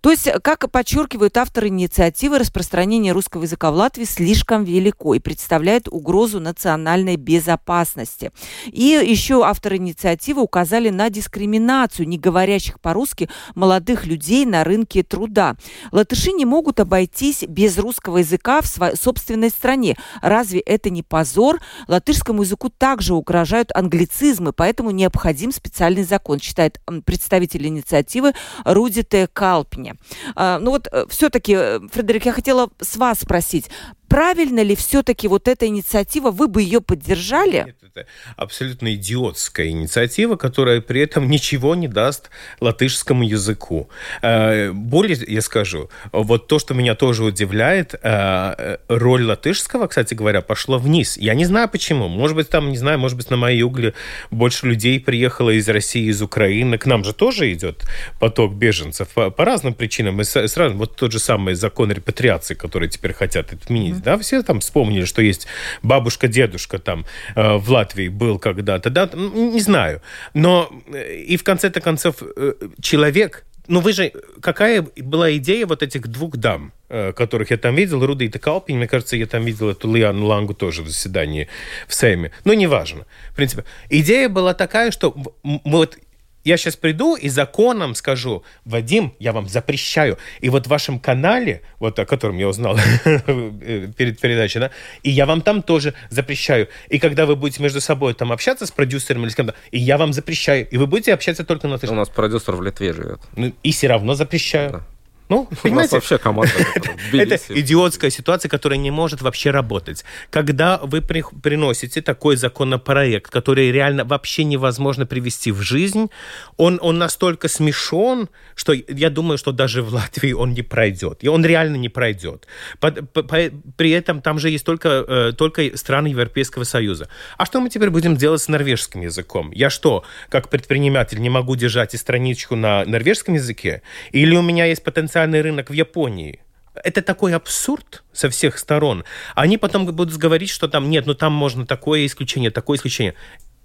То есть, как подчеркивают авторы инициативы, распространение русского языка в Латвии слишком велико и представляет угрозу национальной национальной безопасности. И еще авторы инициативы указали на дискриминацию не говорящих по-русски молодых людей на рынке труда. Латыши не могут обойтись без русского языка в своей собственной стране. Разве это не позор? Латышскому языку также угрожают англицизмы, поэтому необходим специальный закон, считает представитель инициативы Руди Т. Калпине. А, ну вот э, все-таки, э, Фредерик, я хотела с вас спросить, правильно ли все-таки вот эта инициатива, вы бы ее поддержали? Нет, это абсолютно идиотская инициатива, которая при этом ничего не даст латышскому языку. Э, более, я скажу, вот то, что меня тоже удивляет, э, роль латышского, кстати говоря, пошла вниз. Я не знаю почему. Может быть, там, не знаю, может быть, на моей угле больше людей приехало из России, из Украины. К нам же тоже идет поток беженцев по, по разным причинам. И сразу, вот тот же самый закон репатриации, который теперь хотят отменить mm-hmm. да, все там вспомнили, что есть бабушка-дедушка там э, в Латвии был когда-то, да, не знаю. Но э, и в конце-то концов э, человек, ну вы же, какая была идея вот этих двух дам, э, которых я там видел, Руда и Калпин, мне кажется, я там видел эту Лиану Лангу тоже в заседании в Сейме. Ну, неважно. В принципе, идея была такая, что вот я сейчас приду и законом скажу, Вадим, я вам запрещаю. И вот в вашем канале, вот о котором я узнал [LAUGHS] перед передачей, да, и я вам там тоже запрещаю. И когда вы будете между собой там общаться с продюсером или с кем-то, и я вам запрещаю. И вы будете общаться только на... У нас продюсер в Литве живет. Ну, и все равно запрещаю. Да. Ну, У понимаете? нас вообще команда. [LAUGHS] Это идиотская ситуация, которая не может вообще работать. Когда вы при, приносите такой законопроект, который реально вообще невозможно привести в жизнь, он, он настолько смешон, что я думаю, что даже в Латвии он не пройдет. И он реально не пройдет. По, по, при этом там же есть только, э, только страны Европейского Союза. А что мы теперь будем делать с норвежским языком? Я что, как предприниматель, не могу держать и страничку на норвежском языке? Или у меня есть потенциал потенциальный рынок в Японии. это такой абсурд со всех сторон. Они потом будут говорить, что там нет, ну там можно такое исключение, такое исключение.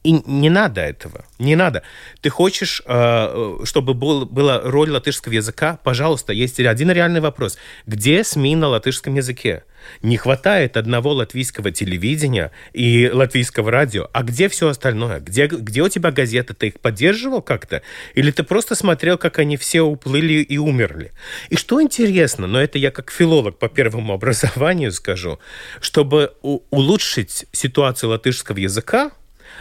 И не надо этого, не надо. Ты хочешь, э, чтобы был, была роль латышского языка? Пожалуйста, есть один реальный вопрос. Где СМИ на латышском языке? Не хватает одного латвийского телевидения и латвийского радио. А где все остальное? Где, где у тебя газеты? Ты их поддерживал как-то? Или ты просто смотрел, как они все уплыли и умерли? И что интересно, но это я как филолог по первому [LAUGHS] образованию скажу, чтобы улучшить ситуацию латышского языка,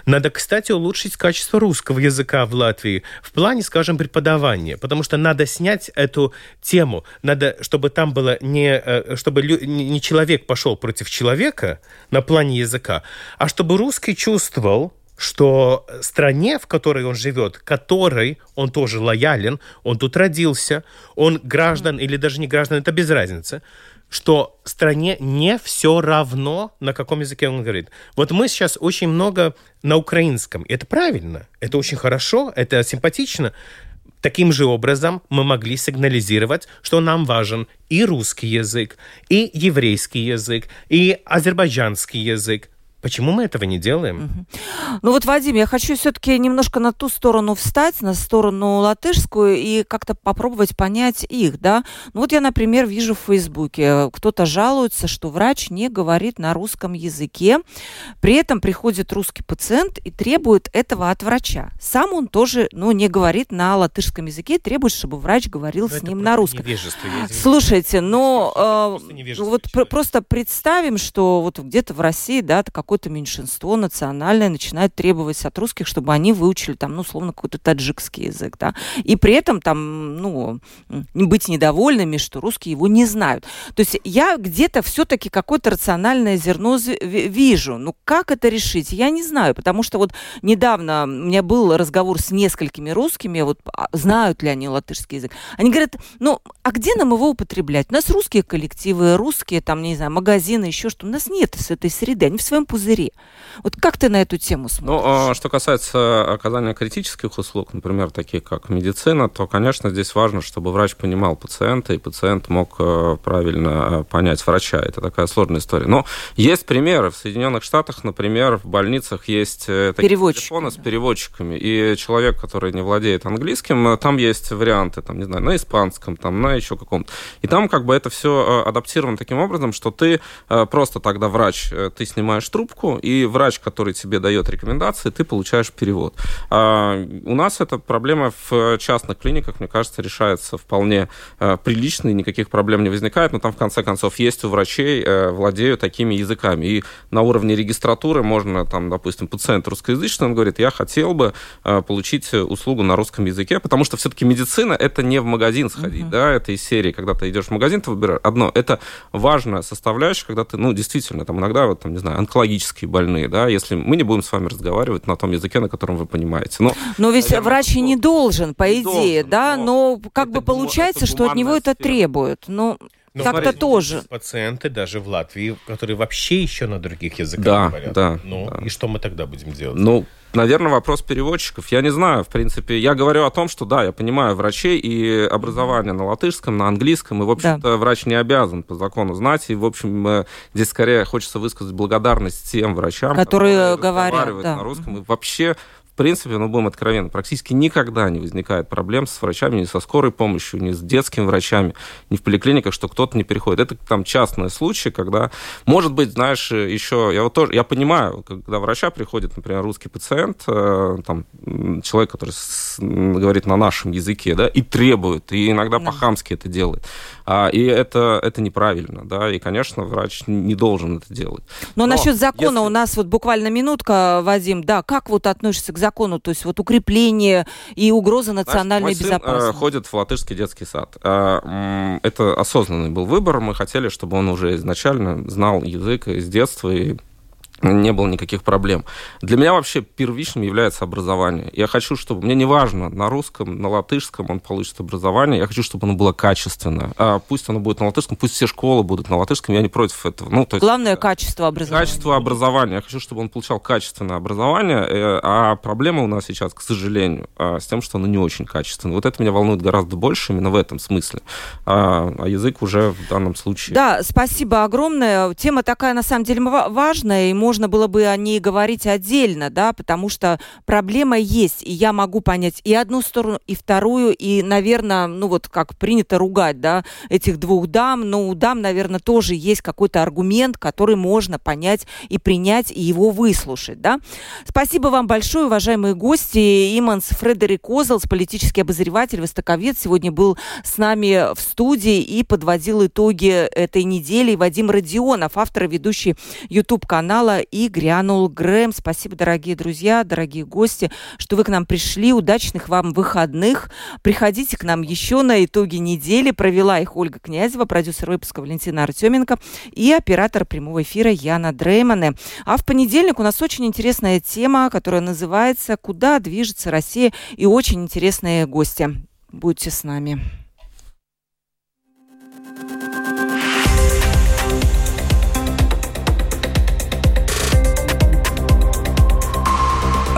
надо, кстати, улучшить качество русского языка в Латвии в плане, скажем, преподавания, потому что надо снять эту тему, надо, чтобы там было не, э, чтобы не человек пошел против человека на плане языка, а чтобы русский чувствовал, что стране, в которой он живет, которой он тоже лоялен, он тут родился, он граждан или даже не граждан, это без разницы, что стране не все равно, на каком языке он говорит. Вот мы сейчас очень много на украинском. Это правильно, это очень хорошо, это симпатично. Таким же образом мы могли сигнализировать, что нам важен и русский язык, и еврейский язык, и азербайджанский язык. Почему мы этого не делаем? Ну вот, Вадим, я хочу все-таки немножко на ту сторону встать, на сторону латышскую, и как-то попробовать понять их, да. Ну вот я, например, вижу в Фейсбуке, кто-то жалуется, что врач не говорит на русском языке, при этом приходит русский пациент и требует этого от врача. Сам он тоже, ну, не говорит на латышском языке, требует, чтобы врач говорил но с ним на русском. Слушайте, но э, вот пр- просто представим, что вот где-то в России, да, как какое-то меньшинство национальное начинает требовать от русских, чтобы они выучили там, ну, условно, какой-то таджикский язык, да, и при этом там, ну, быть недовольными, что русские его не знают. То есть я где-то все-таки какое-то рациональное зерно вижу. Ну, как это решить? Я не знаю, потому что вот недавно у меня был разговор с несколькими русскими, вот а, знают ли они латышский язык. Они говорят, ну, а где нам его употреблять? У нас русские коллективы, русские, там, не знаю, магазины, еще что. У нас нет с этой среды. Они в своем пузыре. Вот как ты на эту тему смотришь? Ну, а, что касается оказания критических услуг, например, таких как медицина, то, конечно, здесь важно, чтобы врач понимал пациента, и пациент мог э, правильно э, понять врача. Это такая сложная история. Но есть примеры. В Соединенных Штатах, например, в больницах есть э, такие телефоны с переводчиками. И человек, который не владеет английским, там есть варианты, там, не знаю, на испанском, там, на еще каком-то. И там как бы это все адаптировано таким образом, что ты просто тогда врач, ты снимаешь трубку, и врач, который тебе дает рекомендации, ты получаешь перевод. А у нас эта проблема в частных клиниках, мне кажется, решается вполне а, прилично, и никаких проблем не возникает, но там, в конце концов, есть у врачей, а, владеют такими языками. И на уровне регистратуры можно, там, допустим, пациент русскоязычный, он говорит, я хотел бы а, получить услугу на русском языке, потому что все-таки медицина это не в магазин сходить, uh-huh. да, это из серии, когда ты идешь в магазин, ты выбираешь одно, это важная составляющая, когда ты, ну, действительно, там иногда, вот, там, не знаю, онкологические больные, да, если мы не будем с вами разговаривать на том языке, на котором вы понимаете. Но, но ведь наверное, врач и не должен, по не идее, должен, да, но, но как бы получается, что от него это требуют. Ну, но так-то тоже. Пациенты даже в Латвии, которые вообще еще на других языках да, говорят. Да, ну, да. и что мы тогда будем делать? Ну, Наверное, вопрос переводчиков. Я не знаю, в принципе. Я говорю о том, что да, я понимаю врачей и образование на латышском, на английском. И, в общем-то, да. врач не обязан по закону знать. И, в общем, э, здесь скорее хочется высказать благодарность тем врачам, которые, которые говорят да. на русском. И вообще принципе, ну, будем откровенны, практически никогда не возникает проблем с врачами, ни со скорой помощью, ни с детскими врачами, ни в поликлиниках, что кто-то не переходит. Это там частные случаи, когда, может быть, знаешь, еще, я вот тоже, я понимаю, когда врача приходит, например, русский пациент, э, там, человек, который с, говорит на нашем языке, да, и требует, и иногда да. по-хамски это делает. А, и это, это неправильно, да, и, конечно, врач не должен это делать. Но, Но насчет закона если... у нас вот буквально минутка, Вадим, да, как вот относишься к закону? то есть вот укрепление и угроза национальной мой безопасности? Сын, ходит в латышский детский сад. А, это осознанный был выбор. Мы хотели, чтобы он уже изначально знал язык из детства и не было никаких проблем. Для меня вообще первичным является образование. Я хочу, чтобы... Мне не важно, на русском, на латышском он получит образование. Я хочу, чтобы оно было качественное. А пусть оно будет на латышском, пусть все школы будут на латышском, я не против этого. Ну, то есть, Главное качество образования. Качество образования. Я хочу, чтобы он получал качественное образование. Э, а проблема у нас сейчас, к сожалению, а, с тем, что оно не очень качественное. Вот это меня волнует гораздо больше именно в этом смысле. А, а язык уже в данном случае... Да, спасибо огромное. Тема такая, на самом деле, важная, и можно было бы о ней говорить отдельно, да, потому что проблема есть, и я могу понять и одну сторону, и вторую, и, наверное, ну вот как принято ругать, да, этих двух дам, но у дам, наверное, тоже есть какой-то аргумент, который можно понять и принять, и его выслушать, да. Спасибо вам большое, уважаемые гости. Иманс Фредерик Козелс, политический обозреватель, востоковед, сегодня был с нами в студии и подводил итоги этой недели. Вадим Родионов, автор и ведущий YouTube-канала и грянул Грэм. Спасибо, дорогие друзья, дорогие гости, что вы к нам пришли. Удачных вам выходных. Приходите к нам еще на итоги недели. Провела их Ольга Князева, продюсер выпуска Валентина Артеменко и оператор прямого эфира Яна Дреймане. А в понедельник у нас очень интересная тема, которая называется «Куда движется Россия?» и очень интересные гости. Будьте с нами.